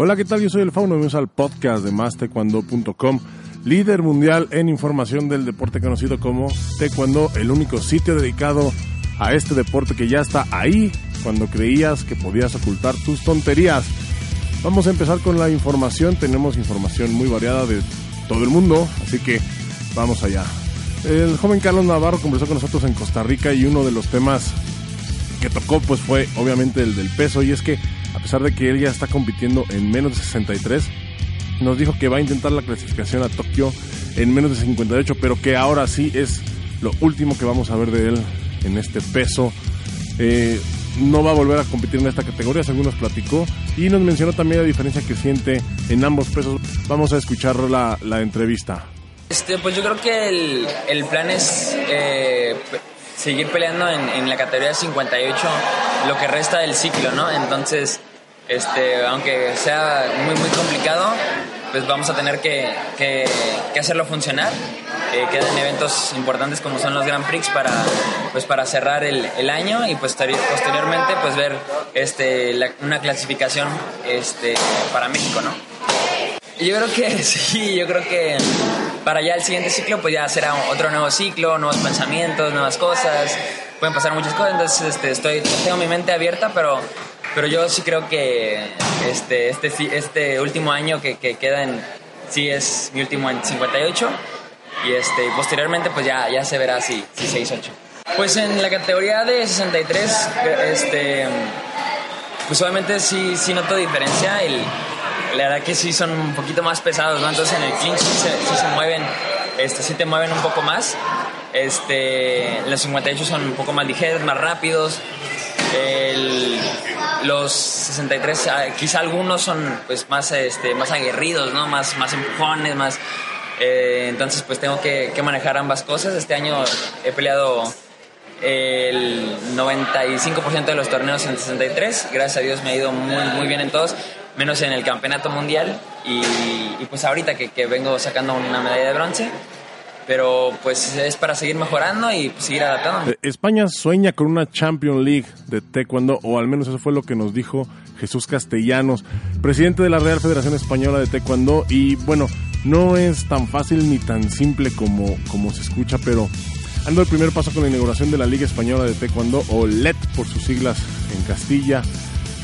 Hola, ¿qué tal? Yo soy el Fauno, bienvenidos al podcast de mastaekwondo.com, líder mundial en información del deporte conocido como Taekwondo, el único sitio dedicado a este deporte que ya está ahí cuando creías que podías ocultar tus tonterías. Vamos a empezar con la información, tenemos información muy variada de todo el mundo, así que vamos allá. El joven Carlos Navarro conversó con nosotros en Costa Rica y uno de los temas que tocó pues fue obviamente el del peso y es que a pesar de que él ya está compitiendo en menos de 63, nos dijo que va a intentar la clasificación a Tokio en menos de 58, pero que ahora sí es lo último que vamos a ver de él en este peso. Eh, no va a volver a competir en esta categoría, según nos platicó, y nos mencionó también la diferencia que siente en ambos pesos. Vamos a escuchar la, entrevista. Este, pues yo creo que el, el plan es eh, seguir peleando en, en, la categoría 58 lo que resta del ciclo, ¿no? Entonces, este, aunque sea muy, muy complicado, pues vamos a tener que, que, hacerlo funcionar. Eh, quedan eventos importantes como son los Grand Prix para, pues para cerrar el, año y pues posteriormente pues ver este, la, una clasificación este, para México, ¿no? Yo creo que sí, yo creo que para ya el siguiente ciclo pues ya será otro nuevo ciclo, nuevos pensamientos, nuevas cosas, pueden pasar muchas cosas, entonces este, estoy, tengo mi mente abierta, pero, pero yo sí creo que este, este, este último año que, que queda en, sí es mi último en 58 y este, posteriormente pues ya, ya se verá si, si 6-8. Pues en la categoría de 63, este, pues obviamente sí, sí noto diferencia, el, la verdad que sí son un poquito más pesados, ¿no? Entonces en el clinch sí se, sí se mueven, este, sí te mueven un poco más. Este, los 58 son un poco más ligeros, más rápidos. El, los 63, quizá algunos son pues más, este, más aguerridos, ¿no? Más, más empujones, más... Eh, entonces pues tengo que, manejar ambas cosas. Este año he peleado el 95% de los torneos en 63. Gracias a Dios me ha ido muy, bien en todos menos en el campeonato mundial y, pues ahorita que, vengo sacando una medalla de bronce. Pero pues es para seguir mejorando y seguir adaptando. España sueña con una Champions League de Taekwondo, o al menos eso fue lo que nos dijo Jesús Castellanos, presidente de la Real Federación Española de Taekwondo. Y bueno, no es tan fácil ni tan simple como, como se escucha, pero ando el primer paso con la inauguración de la Liga Española de Taekwondo, o LED por sus siglas en Castilla.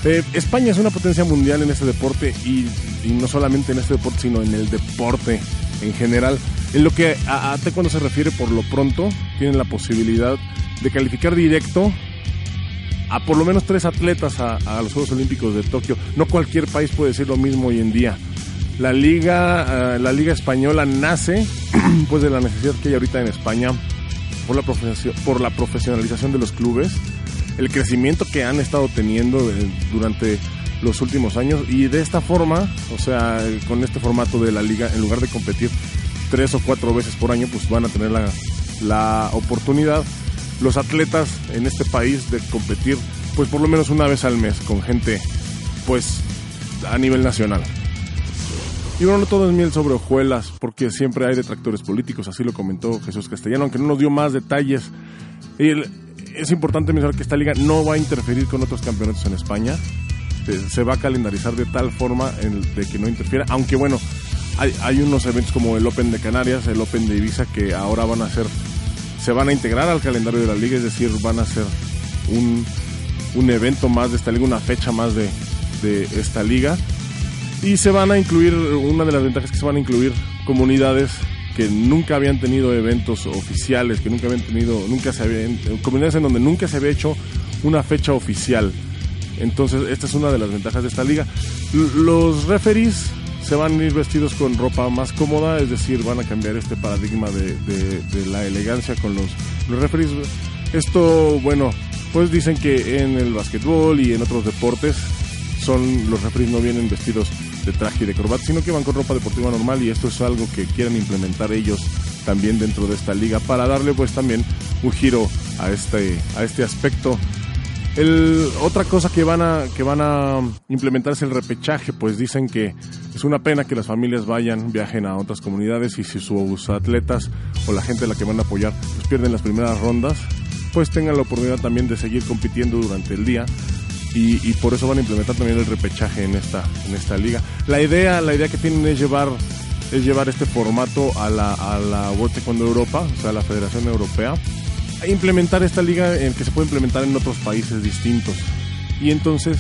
Eh, España es una potencia mundial en este deporte y, y, no solamente en este deporte, sino en el deporte en general. En lo que a, a taekwondo se refiere, por lo pronto, tienen la posibilidad de calificar directo a por lo menos tres atletas a, a los Juegos Olímpicos de Tokio. No cualquier país puede decir lo mismo hoy en día. La liga, uh, la liga española nace pues de la necesidad que hay ahorita en España por la, por la profesionalización de los clubes el crecimiento que han estado teniendo durante los últimos años y de esta forma, o sea, con este formato de la liga, en lugar de competir tres o cuatro veces por año, pues van a tener la, la oportunidad los atletas en este país de competir pues por lo menos una vez al mes con gente pues a nivel nacional. Y bueno, no todo es miel sobre hojuelas, porque siempre hay detractores políticos, así lo comentó Jesús Castellano, aunque no nos dio más detalles. El, es importante mencionar que esta liga no va a interferir con otros campeonatos en España. Se va a calendarizar de tal forma de que no interfiera. Aunque bueno, hay, hay, unos eventos como el Open de Canarias, el Open de Ibiza, que ahora van a ser, se van a integrar al calendario de la liga, es decir, van a ser un, un evento más de esta liga, una fecha más de, de esta liga. Y se van a incluir, una de las ventajas que se van a incluir comunidades que nunca habían tenido eventos oficiales, que nunca habían tenido, nunca se habían, comunidades en donde nunca se había hecho una fecha oficial. Entonces, esta es una de las ventajas de esta liga. Los referees se van a ir vestidos con ropa más cómoda, es decir, van a cambiar este paradigma de, la elegancia con los, los. Esto, bueno, pues dicen que en el básquetbol y en otros deportes son los referees no vienen vestidos de traje y de corbata, sino que van con ropa deportiva normal y esto es algo que quieren implementar ellos también dentro de esta liga para darle pues también un giro a este, a este aspecto. Otra cosa que van, a, que van a implementar es el repechaje, pues dicen que es una pena que las familias vayan, viajen a otras comunidades y si sus atletas o la gente a la que van a apoyar pues pierden las primeras rondas, pues tengan la oportunidad también de seguir compitiendo durante el día y, por eso van a implementar también el repechaje en esta, en esta liga. La idea, la idea que tienen es llevar es llevar este formato a la, a la World Taekwondo Europa, o sea, a la Federación Europea, implementar esta liga en que se puede implementar en otros países distintos. Y entonces,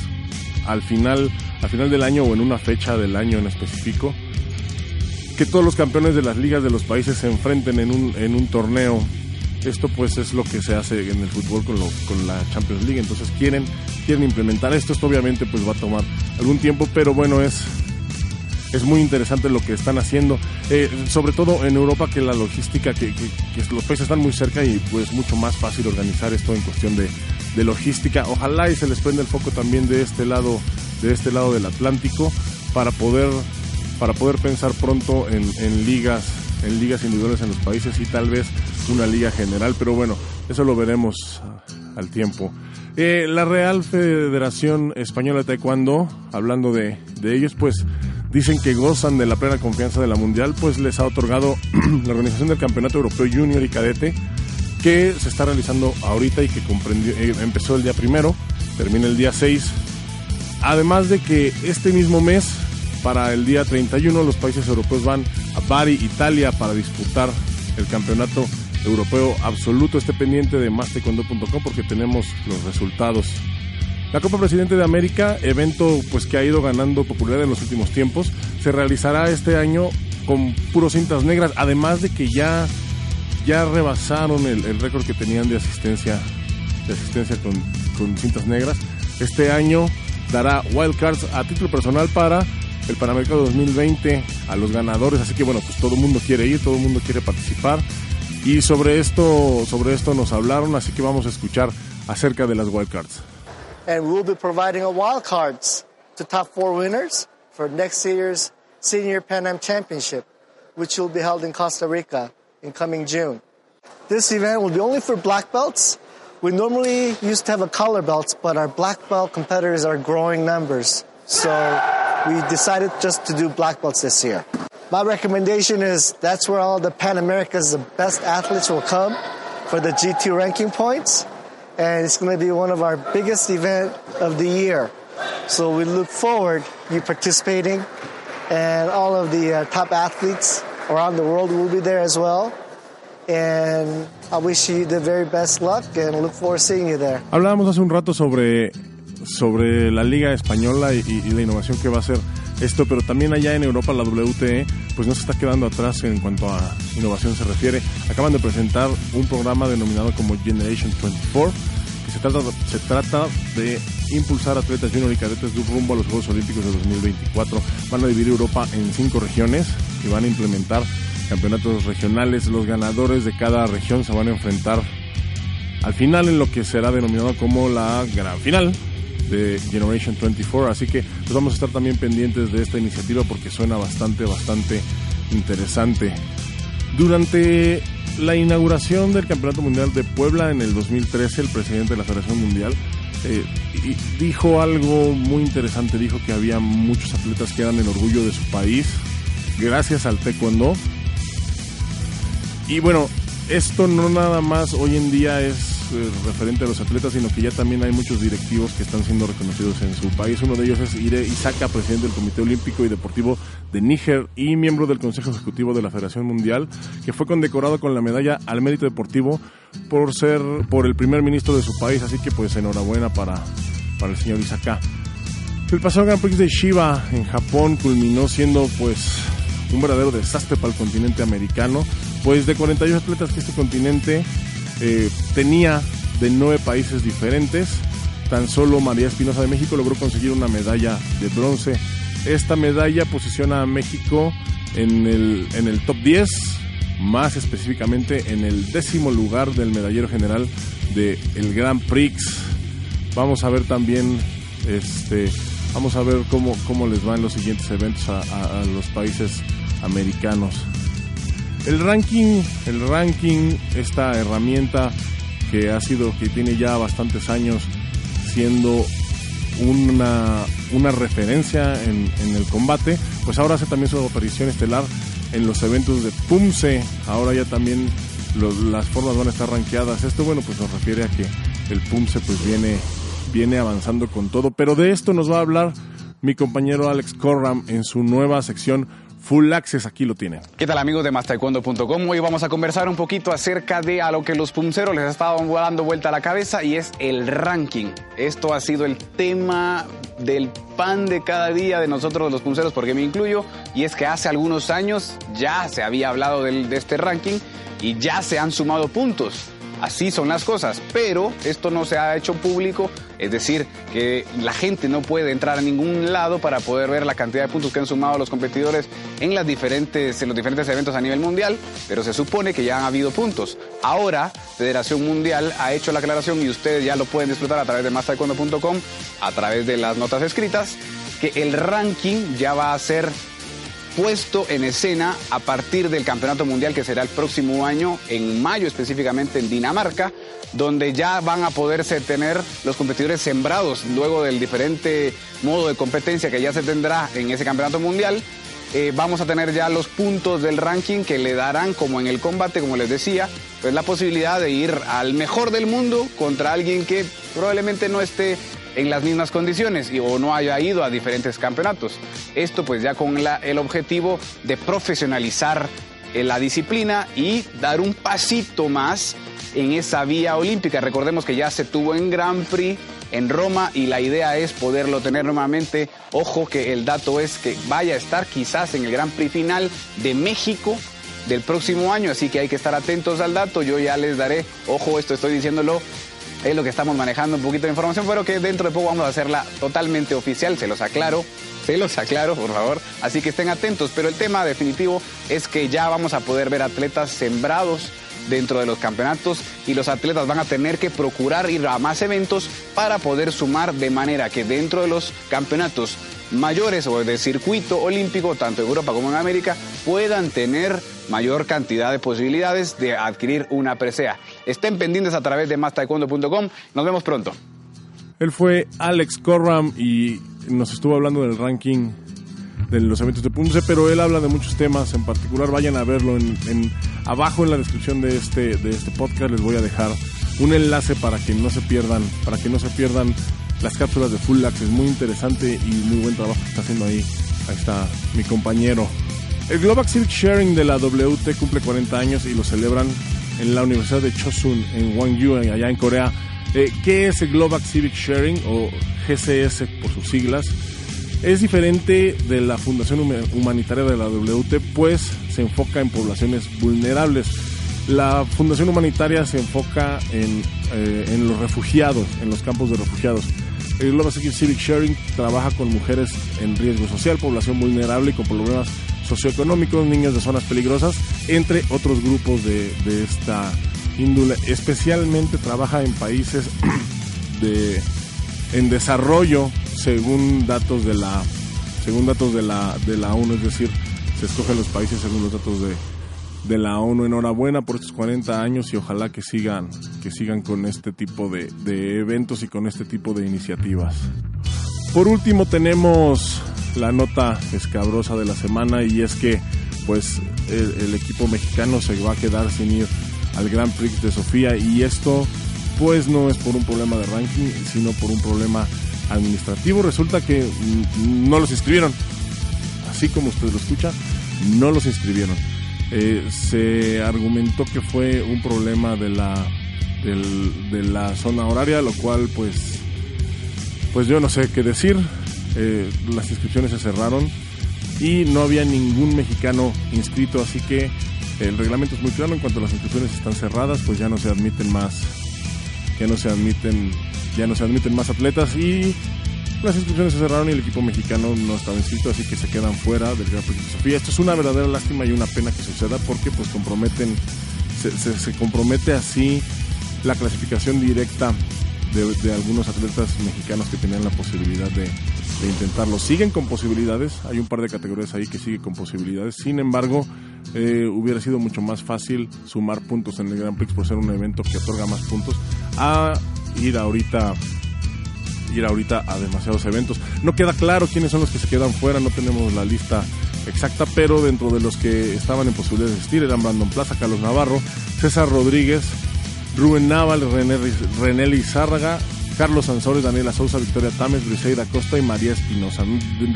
al final, al final del año o en una fecha del año en específico, que todos los campeones de las ligas de los países se enfrenten en un, en un torneo. Esto pues es lo que se hace en el fútbol con, lo, con la Champions League. Entonces quieren, quieren implementar esto. Esto obviamente pues va a tomar algún tiempo, pero bueno, es, es muy interesante lo que están haciendo, eh, sobre todo en Europa que la logística, que, los países están muy cerca y pues mucho más fácil organizar esto en cuestión de, logística. Ojalá y se les prenda el foco también de este lado, de este lado del Atlántico para poder, para poder pensar pronto en, en ligas, en ligas individuales en los países y tal vez una liga general, pero bueno, eso lo veremos al tiempo. Eh, la Real Federación Española de Taekwondo, hablando de, de ellos, pues dicen que gozan de la plena confianza de la Mundial, pues les ha otorgado la organización del Campeonato Europeo Junior y Cadete, que se está realizando ahorita y que comprendió, eh, empezó el día primero, termina el día 6. Además de que este mismo mes, para el día 31, los países europeos van a Bari, Italia, para disputar el campeonato europeo absoluto. Esté pendiente de mastecondo.com porque tenemos los resultados la Copa Presidente de América, evento pues que ha ido ganando popularidad en los últimos tiempos, se realizará este año con puros cintas negras, además de que ya, ya rebasaron el, récord que tenían de asistencia, de asistencia con, con cintas negras. Este año dará wildcards a título personal para el Panamericano 2020 a los ganadores, así que bueno, pues todo el mundo quiere ir, todo el mundo quiere participar. Y sobre esto, sobre esto nos hablaron, así que vamos a escuchar acerca de las wildcards. and we'll be providing a wild cards to top four winners for next year's Senior Pan Am Championship, which will be held in Costa Rica in coming June. This event will be only for black belts. We normally used to have a color belts, but our black belt competitors are growing numbers. So we decided just to do black belts this year. My recommendation is that's where all the Pan Americas, the best athletes will come for the G2 ranking points and it's going to be one of our biggest event of the year. So we look forward you participating, and all of the uh, top athletes around the world will be there as well. And I wish you the very best luck and look forward to seeing you there. Hablábamos hace un rato sobre sobre la liga española y, y, la innovación que va a ser esto, pero también allá en Europa la WTE pues no se está quedando atrás en cuanto a innovación se refiere. Acaban de presentar un programa denominado como Generation 24, que se trata, se trata de impulsar atletas junior y cadetes de rumbo a los Juegos Olímpicos de 2024. Van a dividir Europa en cinco regiones y van a implementar campeonatos regionales. Los ganadores de cada región se van a enfrentar al final en lo que será denominado como la gran final de Generation 24. Así que pues vamos a estar también pendientes de esta iniciativa porque suena bastante, bastante interesante. Durante la inauguración del Campeonato Mundial de Puebla en el 2013, el presidente de la Federación Mundial eh, dijo algo muy interesante. Dijo que había muchos atletas que eran el orgullo de su país gracias al taekwondo. Y bueno, esto no nada más hoy en día es eh, referente a los atletas, sino que ya también hay muchos directivos que están siendo reconocidos en su país. Uno de ellos es Ire Isaka, presidente del Comité Olímpico y Deportivo de Níger y miembro del Consejo Ejecutivo de la Federación Mundial, que fue condecorado con la medalla al mérito deportivo por ser por el primer ministro de su país. Así que pues enhorabuena para, para el señor Isaka. El pasado Grand Prix de Shiba en Japón culminó siendo pues un verdadero desastre para el continente americano, pues de 48 atletas que este continente eh, tenía de nueve países diferentes. Tan solo María Espinosa de México logró conseguir una medalla de bronce. Esta medalla posiciona a México en el, en el top 10, más específicamente en el décimo lugar del medallero general del el Grand Prix. Vamos a ver también, este, vamos a ver cómo, cómo les van los siguientes eventos a, a los países americanos. El ranking, el ranking, esta herramienta que ha sido, que tiene ya bastantes años siendo una, una referencia en, el combate, pues ahora hace también su aparición estelar en los eventos de PUMSE. Ahora ya también las formas van a estar rankeadas. Esto, bueno, pues nos refiere a que el PUMSE pues viene, viene avanzando con todo. Pero de esto nos va a hablar mi compañero Alex Corram en su nueva sección Full Access, aquí lo tienen. ¿Qué tal amigos de mastaekwondo.com? Hoy vamos a conversar un poquito acerca de a lo que los punceros les estaban dando vuelta a la cabeza y es el ranking. Esto ha sido el tema del pan de cada día de nosotros los punceros, porque me incluyo, y es que hace algunos años ya se había hablado de este ranking y ya se han sumado puntos así son las cosas, pero esto no se ha hecho público, es decir, que la gente no puede entrar a ningún lado para poder ver la cantidad de puntos que han sumado los competidores en, los diferentes eventos a nivel mundial, pero se supone que ya han habido puntos. Ahora, Federación Mundial ha hecho la aclaración y ustedes ya lo pueden disfrutar a través de mastaekwondo.com, a través de las notas escritas, que el ranking ya va a ser puesto en escena a partir del Campeonato Mundial que será el próximo año, en mayo específicamente en Dinamarca, donde ya van a poderse tener los competidores sembrados luego del diferente modo de competencia que ya se tendrá en ese Campeonato Mundial. Eh, vamos a tener ya los puntos del ranking que le darán, como en el combate, como les decía, pues la posibilidad de ir al mejor del mundo contra alguien que probablemente no esté en las mismas condiciones y, o no haya ido a diferentes campeonatos. Esto pues ya con el objetivo de profesionalizar eh, la disciplina y dar un pasito más en esa vía olímpica. Recordemos que ya se tuvo en Grand Prix en Roma y la idea es poderlo tener nuevamente. Ojo que el dato es que vaya a estar quizás en el Grand Prix final de México del próximo año, así que hay que estar atentos al dato. Yo ya les daré, ojo, esto estoy diciéndolo es lo que estamos manejando un poquito de información, pero que dentro de poco vamos a hacerla totalmente oficial, se los aclaro. Se los aclaro, por favor. Así que estén atentos. Pero el tema definitivo es que ya vamos a poder ver atletas sembrados dentro de los campeonatos y los atletas van a tener que procurar ir a más eventos para poder sumar de manera que dentro de los campeonatos mayores o de circuito olímpico, tanto en Europa como en América, puedan tener mayor cantidad de posibilidades de adquirir una presea. Estén pendientes a través de mastaekwondo.com. Nos vemos pronto. Él fue Alex Corram y nos estuvo hablando del ranking de los eventos de Punce, pero él habla de muchos temas, en particular vayan a verlo en, abajo en la descripción de este, de este podcast les voy a dejar un enlace para que no se pierdan, para que no se pierdan las cápsulas de Full Access, muy interesante y muy buen trabajo que está haciendo ahí. Ahí está mi compañero. El Global Civic Sharing de la WT cumple 40 años y lo celebran en la Universidad de Chosun en Gwangju, allá en Corea. Eh, ¿Qué es el Global Civic Sharing o GCS por sus siglas? Es diferente de la Fundación Humanitaria de la WT, pues se enfoca en poblaciones vulnerables. La Fundación Humanitaria se enfoca en, eh, en los refugiados, en los campos de refugiados. El Global Civic Sharing trabaja con mujeres en riesgo social, población vulnerable y con problemas socioeconómicos, niños de zonas peligrosas, entre otros grupos de, esta índole. Especialmente trabaja en países de, en desarrollo, según datos de la, según datos de la, de la ONU, es decir, se escogen los países según los datos de, de la ONU. Enhorabuena por estos 40 años y ojalá que sigan, que sigan con este tipo de, de eventos y con este tipo de iniciativas. Por último tenemos la nota escabrosa de la semana y es que pues el, equipo mexicano se va a quedar sin ir al Grand Prix de Sofía y esto pues no es por un problema de ranking sino por un problema administrativo. Resulta que no los inscribieron. Así como usted lo escucha no los inscribieron. Eh, se argumentó que fue un problema de la de la zona horaria lo cual pues pues yo no sé qué decir eh, las inscripciones se cerraron y no había ningún mexicano inscrito, así que el reglamento es muy claro, en cuanto las inscripciones están cerradas, pues ya no se admiten más, ya no se admiten, ya no se admiten más atletas y las inscripciones se cerraron y el equipo mexicano no estaba inscrito, así que se quedan fuera del Gran Prix de Sofía. Esto es una verdadera lástima y una pena que suceda porque pues comprometen, se compromete así la clasificación directa de, algunos atletas mexicanos que tenían la posibilidad de, intentarlo. Siguen con posibilidades, hay un par de categorías ahí que siguen con posibilidades, sin embargo, eh, hubiera sido mucho más fácil sumar puntos en el Grand Prix por ser un evento que otorga más puntos a ir ahorita ir ahorita a demasiados eventos. No queda claro quiénes son los que se quedan fuera, no tenemos la lista exacta, pero dentro de los que estaban en posibilidad de asistir eran Brandon Plaza, Carlos Navarro, César Rodríguez, Rubén Naval, René, René Lizárraga Carlos Sansores, Daniela Sousa, Victoria Tames, Briseida Costa y María Espinosa.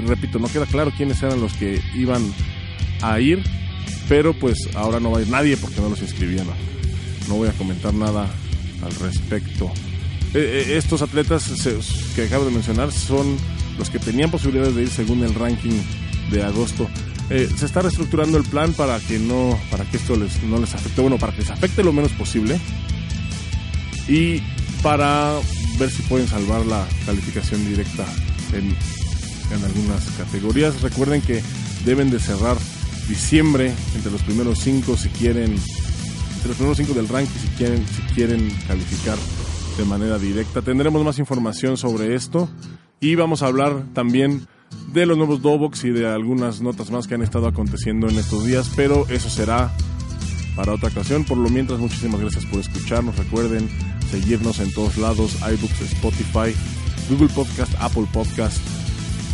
Repito, no queda claro quiénes eran los que iban a ir, pero pues ahora no va a ir nadie porque no los inscribieron. No voy a comentar nada al respecto. Eh, eh, estos atletas que acabo de mencionar son los que tenían posibilidades de ir según el ranking de agosto. Eh, se está reestructurando el plan para que no, para que esto les, no les afecte, bueno, para que les afecte lo menos posible y para ver si pueden salvar la calificación directa en, en algunas categorías. Recuerden que deben de cerrar diciembre entre los primeros cinco si quieren, entre los primeros cinco del ranking si quieren, si quieren calificar de manera directa. Tendremos más información sobre esto y vamos a hablar también de los nuevos Dobox y de algunas notas más que han estado aconteciendo en estos días, pero eso será para otra ocasión. Por lo mientras, muchísimas gracias por escucharnos. Recuerden seguirnos en todos lados, iBooks, Spotify, Google Podcast, Apple Podcast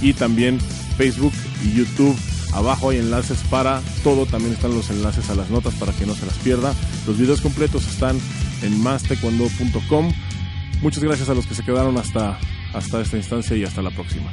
y también Facebook y YouTube. Abajo hay enlaces para todo, también están los enlaces a las notas para que no se las pierda. Los videos completos están en mastecuando.com. Muchas gracias a los que se quedaron hasta, hasta esta instancia y hasta la próxima.